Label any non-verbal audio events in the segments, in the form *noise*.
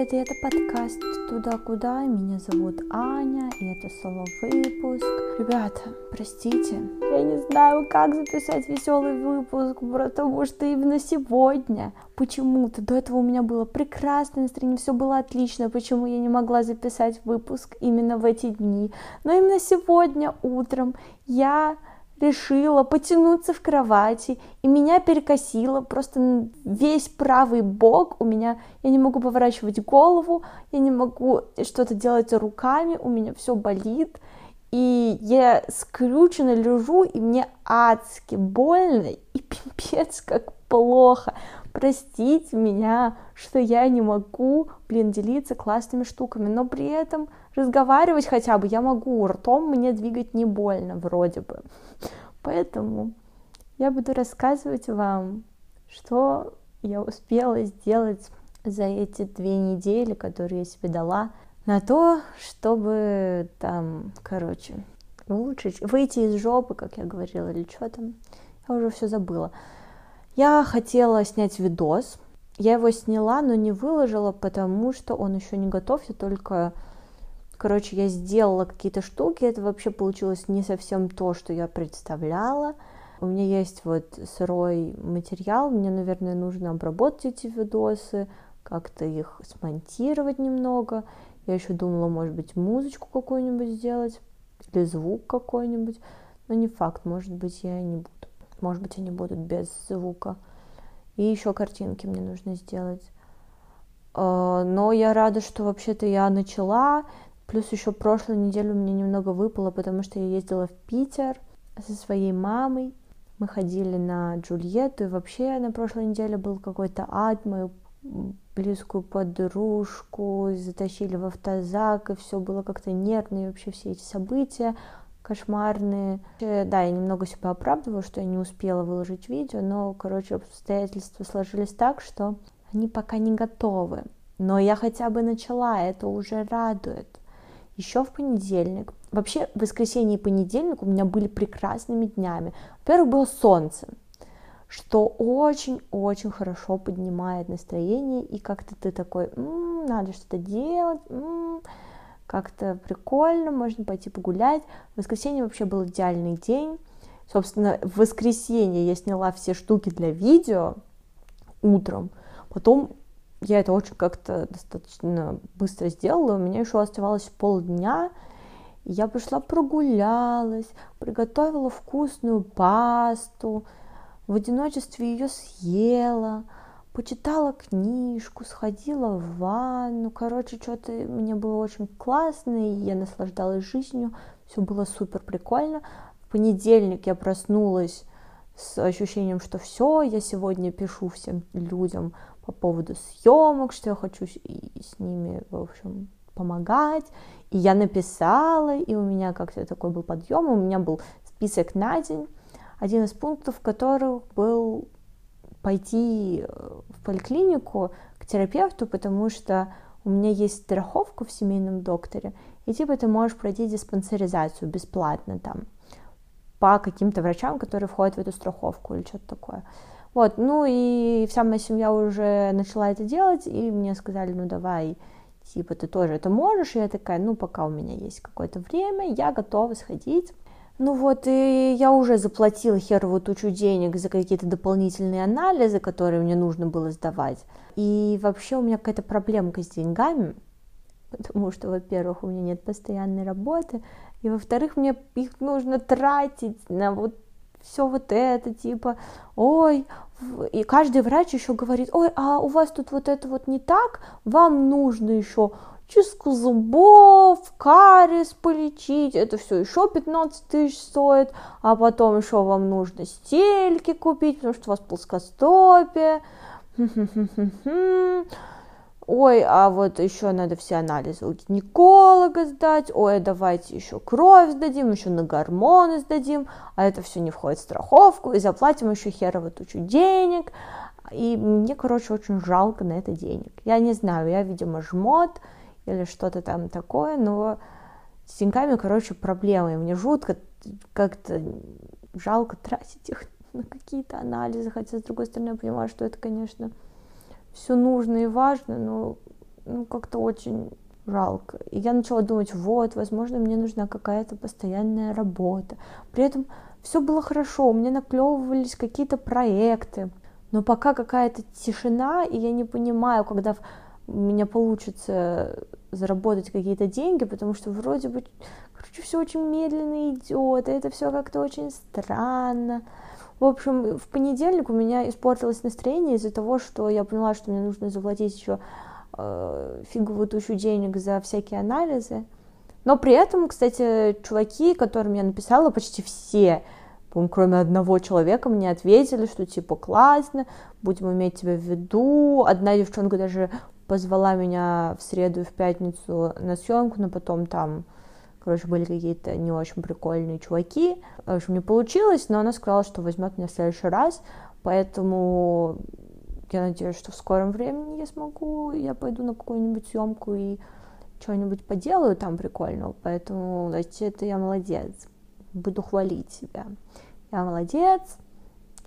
Привет, это подкаст «Туда-куда». Меня зовут Аня, и это соло-выпуск. Ребята, простите, я не знаю, как записать веселый выпуск, потому что именно сегодня почему-то до этого у меня было прекрасное настроение, все было отлично, почему я не могла записать выпуск именно в эти дни. Но именно сегодня утром я решила потянуться в кровати, и меня перекосило просто весь правый бок у меня, я не могу поворачивать голову, я не могу что-то делать руками, у меня все болит, и я скрюченно лежу, и мне адски больно, и *laughs* пипец как плохо. Простите меня, что я не могу, блин, делиться классными штуками, но при этом разговаривать хотя бы я могу, ртом мне двигать не больно вроде бы. Поэтому я буду рассказывать вам, что я успела сделать за эти две недели, которые я себе дала, на то, чтобы там, короче, улучшить, выйти из жопы, как я говорила, или что там, я уже все забыла. Я хотела снять видос, я его сняла, но не выложила, потому что он еще не готов, я только Короче, я сделала какие-то штуки, это вообще получилось не совсем то, что я представляла. У меня есть вот сырой материал, мне, наверное, нужно обработать эти видосы, как-то их смонтировать немного. Я еще думала, может быть, музычку какую-нибудь сделать или звук какой-нибудь, но не факт, может быть, я не буду. Может быть, они будут без звука. И еще картинки мне нужно сделать. А, но я рада, что вообще-то я начала. Плюс еще прошлую неделю мне немного выпало, потому что я ездила в Питер со своей мамой. Мы ходили на Джульетту, и вообще на прошлой неделе был какой-то ад. Мою близкую подружку затащили в автозак, и все было как-то нервно, и вообще все эти события кошмарные. Да, я немного себя оправдываю, что я не успела выложить видео, но, короче, обстоятельства сложились так, что они пока не готовы. Но я хотя бы начала, это уже радует еще в понедельник. Вообще, воскресенье и понедельник у меня были прекрасными днями. Во-первых, было солнце, что очень-очень хорошо поднимает настроение, и как-то ты такой, м-м, надо что-то делать, м-м, как-то прикольно, можно пойти погулять. В воскресенье вообще был идеальный день. Собственно, в воскресенье я сняла все штуки для видео утром, потом я это очень как-то достаточно быстро сделала, у меня еще оставалось полдня, я пошла прогулялась, приготовила вкусную пасту, в одиночестве ее съела, почитала книжку, сходила в ванну, короче, что-то мне было очень классно, и я наслаждалась жизнью, все было супер прикольно. В понедельник я проснулась с ощущением, что все, я сегодня пишу всем людям по поводу съемок, что я хочу с ними, в общем, помогать. И я написала, и у меня как-то такой был подъем, у меня был список на день, один из пунктов которых был пойти э, в поликлинику к терапевту, потому что у меня есть страховка в семейном докторе, и типа ты можешь пройти диспансеризацию бесплатно там по каким-то врачам, которые входят в эту страховку или что-то такое. Вот, ну и вся моя семья уже начала это делать, и мне сказали, ну давай, типа, ты тоже это можешь, и я такая, ну, пока у меня есть какое-то время, я готова сходить. Ну вот, и я уже заплатила херовую тучу денег за какие-то дополнительные анализы, которые мне нужно было сдавать. И вообще у меня какая-то проблемка с деньгами, потому что, во-первых, у меня нет постоянной работы, и, во-вторых, мне их нужно тратить на вот все вот это, типа, ой, и каждый врач еще говорит, ой, а у вас тут вот это вот не так, вам нужно еще чистку зубов, кариес полечить, это все еще 15 тысяч стоит, а потом еще вам нужно стельки купить, потому что у вас плоскостопие, ой, а вот еще надо все анализы у гинеколога сдать, ой, давайте еще кровь сдадим, еще на гормоны сдадим, а это все не входит в страховку, и заплатим еще херово тучу денег, и мне, короче, очень жалко на это денег. Я не знаю, я, видимо, жмот или что-то там такое, но с деньгами, короче, проблемы. Мне жутко как-то жалко тратить их на какие-то анализы, хотя, с другой стороны, я понимаю, что это, конечно, все нужно и важно, но ну, как-то очень жалко. И я начала думать, вот, возможно, мне нужна какая-то постоянная работа. При этом все было хорошо, у меня наклевывались какие-то проекты, но пока какая-то тишина, и я не понимаю, когда у меня получится заработать какие-то деньги, потому что вроде бы, короче, все очень медленно идет, и это все как-то очень странно. В общем, в понедельник у меня испортилось настроение из-за того, что я поняла, что мне нужно заплатить еще э, фиговую тучу денег за всякие анализы. Но при этом, кстати, чуваки, которым я написала, почти все, по кроме одного человека, мне ответили, что типа классно, будем иметь тебя в виду. Одна девчонка даже позвала меня в среду и в пятницу на съемку, но потом там, короче, были какие-то не очень прикольные чуваки. В общем, не получилось, но она сказала, что возьмет меня в следующий раз, поэтому я надеюсь, что в скором времени я смогу, я пойду на какую-нибудь съемку и что-нибудь поделаю там прикольного, поэтому, значит, это я молодец, буду хвалить себя. Я молодец,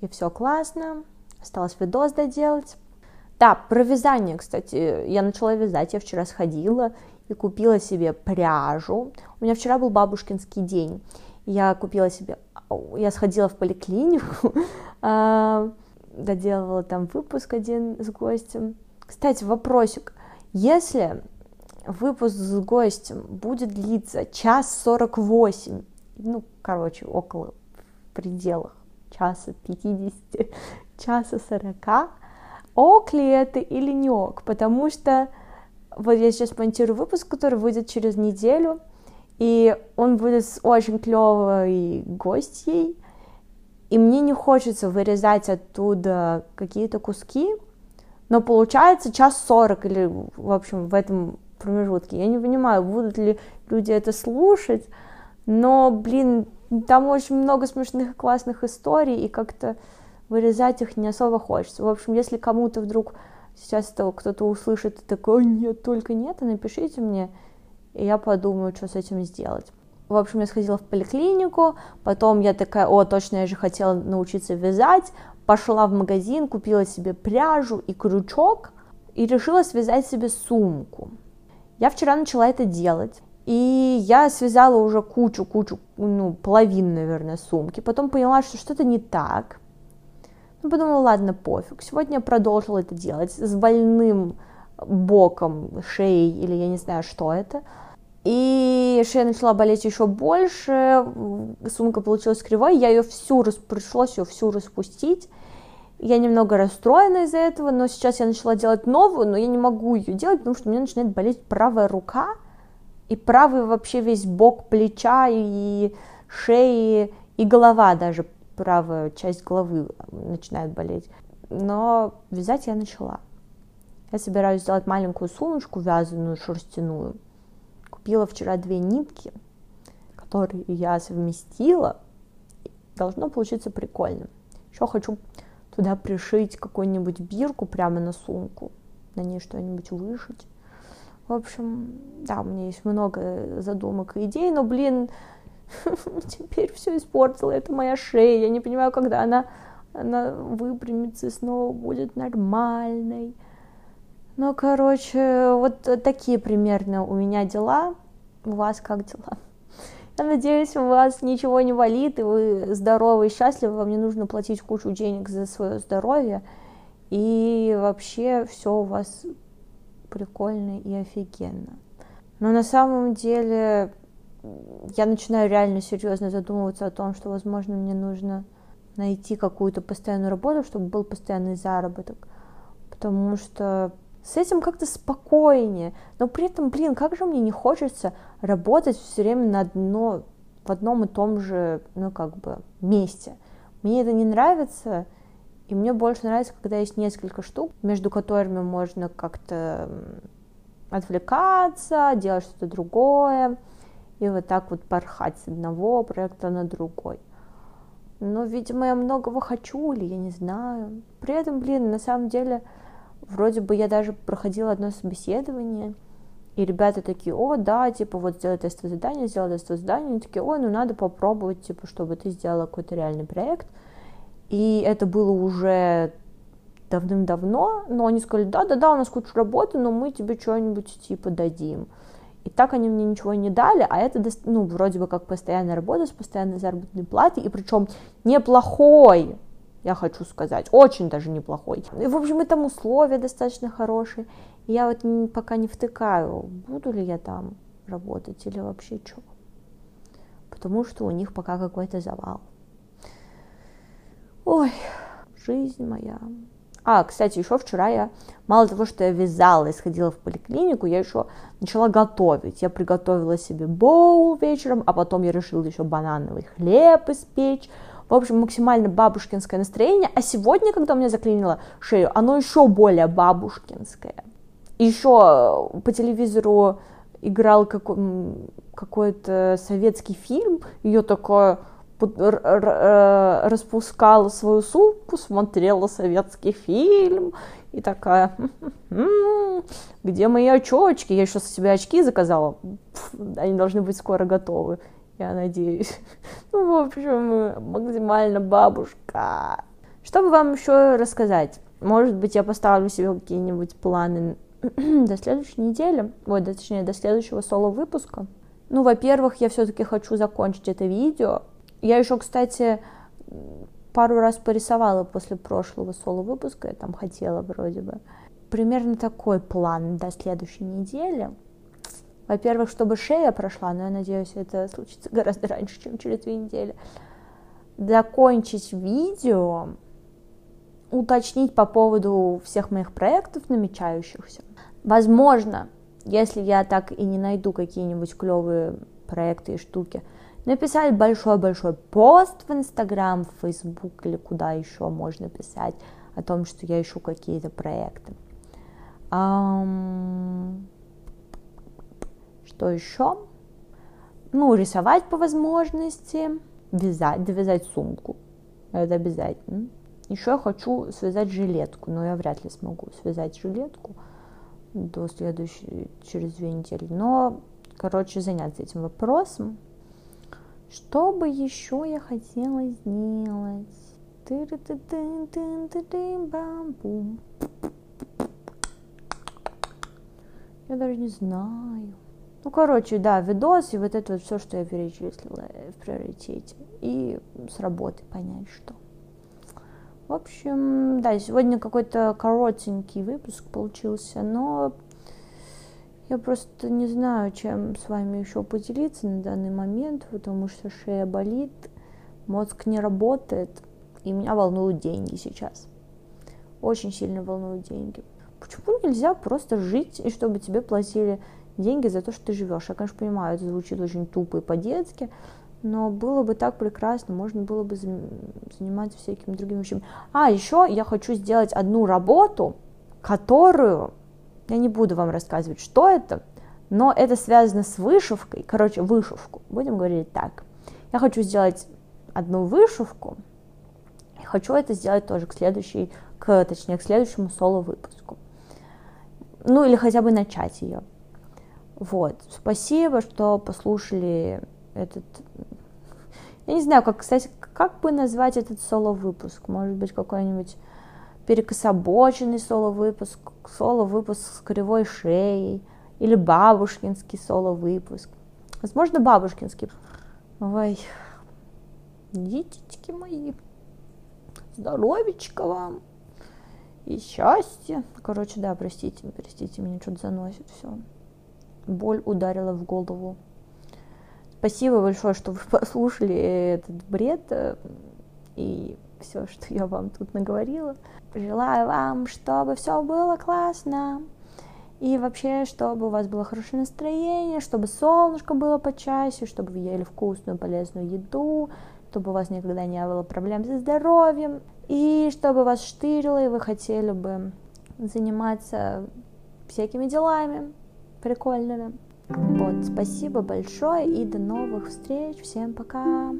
и все классно, осталось видос доделать. Да, про вязание, кстати, я начала вязать, я вчера сходила и купила себе пряжу. У меня вчера был бабушкинский день, я купила себе, я сходила в поликлинику, *laughs* а, доделывала там выпуск один с гостем. Кстати, вопросик, если выпуск с гостем будет длиться час сорок восемь, ну, короче, около в пределах часа пятидесяти, *laughs* часа сорока, ок ли это или не ок, потому что вот я сейчас монтирую выпуск, который выйдет через неделю, и он будет с очень клевой гостьей, и мне не хочется вырезать оттуда какие-то куски, но получается час сорок или, в общем, в этом промежутке. Я не понимаю, будут ли люди это слушать, но, блин, там очень много смешных и классных историй, и как-то вырезать их не особо хочется. В общем, если кому-то вдруг сейчас это кто-то услышит и такой, нет, только нет, то напишите мне, и я подумаю, что с этим сделать. В общем, я сходила в поликлинику, потом я такая, о, точно, я же хотела научиться вязать, пошла в магазин, купила себе пряжу и крючок, и решила связать себе сумку. Я вчера начала это делать, и я связала уже кучу-кучу, ну, половину, наверное, сумки. Потом поняла, что что-то не так. Ну, подумала, ладно, пофиг. Сегодня я продолжила это делать с больным боком шеи или я не знаю, что это. И шея начала болеть еще больше, сумка получилась кривой, я ее всю, пришлось ее всю распустить. Я немного расстроена из-за этого, но сейчас я начала делать новую, но я не могу ее делать, потому что у меня начинает болеть правая рука, и правый вообще весь бок плеча и шеи, и голова даже, правая часть головы начинает болеть. Но вязать я начала. Я собираюсь сделать маленькую сумочку вязаную, шерстяную. Купила вчера две нитки, которые я совместила. Должно получиться прикольно. Еще хочу туда пришить какую-нибудь бирку прямо на сумку, на ней что-нибудь вышить. В общем, да, у меня есть много задумок и идей, но, блин, *laughs* теперь все испортила, это моя шея, я не понимаю, когда она, она выпрямится и снова будет нормальной. Ну, короче, вот такие примерно у меня дела. У вас как дела? Я надеюсь, у вас ничего не болит, и вы здоровы и счастливы, вам не нужно платить кучу денег за свое здоровье, и вообще все у вас прикольно и офигенно. Но на самом деле я начинаю реально серьезно задумываться о том, что, возможно, мне нужно найти какую-то постоянную работу, чтобы был постоянный заработок. Потому что с этим как-то спокойнее. Но при этом, блин, как же мне не хочется работать все время на одно, в одном и том же, ну, как бы, месте. Мне это не нравится, и мне больше нравится, когда есть несколько штук, между которыми можно как-то отвлекаться, делать что-то другое, и вот так вот порхать с одного проекта на другой. Но, видимо, я многого хочу, или я не знаю. При этом, блин, на самом деле, вроде бы я даже проходила одно собеседование, и ребята такие, о, да, типа, вот сделай тестовое задание, сделай тестовое задание, они такие, ой, ну надо попробовать, типа, чтобы ты сделала какой-то реальный проект – и это было уже давным-давно, но они сказали, да-да-да, у нас куча работы, но мы тебе что-нибудь типа дадим. И так они мне ничего не дали, а это, ну, вроде бы как постоянная работа с постоянной заработной платой, и причем неплохой, я хочу сказать, очень даже неплохой. И, в общем, и там условия достаточно хорошие. И я вот пока не втыкаю, буду ли я там работать или вообще что. Потому что у них пока какой-то завал. Ой, жизнь моя. А, кстати, еще вчера я, мало того, что я вязала и сходила в поликлинику, я еще начала готовить. Я приготовила себе боул вечером, а потом я решила еще банановый хлеб испечь. В общем, максимально бабушкинское настроение. А сегодня, когда у меня заклинило шею, оно еще более бабушкинское. Еще по телевизору играл какой-то советский фильм, ее такое Э, распускала свою сумку, смотрела советский фильм и такая, где мои очочки? Я еще себе очки заказала, они должны быть скоро готовы, я надеюсь. *laughs* Ну, в общем, максимально бабушка. Что бы вам еще рассказать? Может быть, я поставлю себе какие-нибудь планы *clears throat* до следующей недели, ой, точнее, до следующего соло-выпуска. Ну, во-первых, я все-таки хочу закончить это видео, я еще, кстати, пару раз порисовала после прошлого соло-выпуска, я там хотела вроде бы. Примерно такой план до следующей недели. Во-первых, чтобы шея прошла, но я надеюсь, это случится гораздо раньше, чем через две недели. Закончить видео, уточнить по поводу всех моих проектов намечающихся. Возможно, если я так и не найду какие-нибудь клевые проекты и штуки, написать большой-большой пост в Инстаграм, в Фейсбук или куда еще можно писать о том, что я ищу какие-то проекты. Um, что еще? Ну, рисовать по возможности, вязать, довязать сумку. Это обязательно. Еще я хочу связать жилетку, но я вряд ли смогу связать жилетку до следующей, через две недели. Но, короче, заняться этим вопросом. Что бы еще я хотела сделать? Я даже не знаю. Ну, короче, да, видос и вот это вот все, что я перечислила в приоритете. И с работы понять, что. В общем, да, сегодня какой-то коротенький выпуск получился, но я просто не знаю, чем с вами еще поделиться на данный момент, потому что шея болит, мозг не работает, и меня волнуют деньги сейчас. Очень сильно волнуют деньги. Почему нельзя просто жить, и чтобы тебе платили деньги за то, что ты живешь? Я, конечно, понимаю, это звучит очень тупо и по-детски, но было бы так прекрасно, можно было бы заниматься всякими другими вещами. А, еще я хочу сделать одну работу, которую я не буду вам рассказывать, что это, но это связано с вышивкой. Короче, вышивку. Будем говорить так. Я хочу сделать одну вышивку. И хочу это сделать тоже к следующей, к, точнее, к следующему соло-выпуску. Ну, или хотя бы начать ее. Вот. Спасибо, что послушали этот... Я не знаю, как, кстати, как бы назвать этот соло-выпуск. Может быть, какой-нибудь перекособоченный соло-выпуск, соло-выпуск с кривой шеей, или бабушкинский соло-выпуск. Возможно, бабушкинский. Ой, детечки мои, здоровечка вам и счастья. Короче, да, простите, простите, меня что-то заносит, все. Боль ударила в голову. Спасибо большое, что вы *laughs* послушали этот бред э, и все, что я вам тут наговорила. Желаю вам, чтобы все было классно. И вообще, чтобы у вас было хорошее настроение, чтобы солнышко было почаще, чтобы вы ели вкусную, полезную еду, чтобы у вас никогда не было проблем со здоровьем, и чтобы вас штырило, и вы хотели бы заниматься всякими делами прикольными. Вот, спасибо большое и до новых встреч. Всем пока!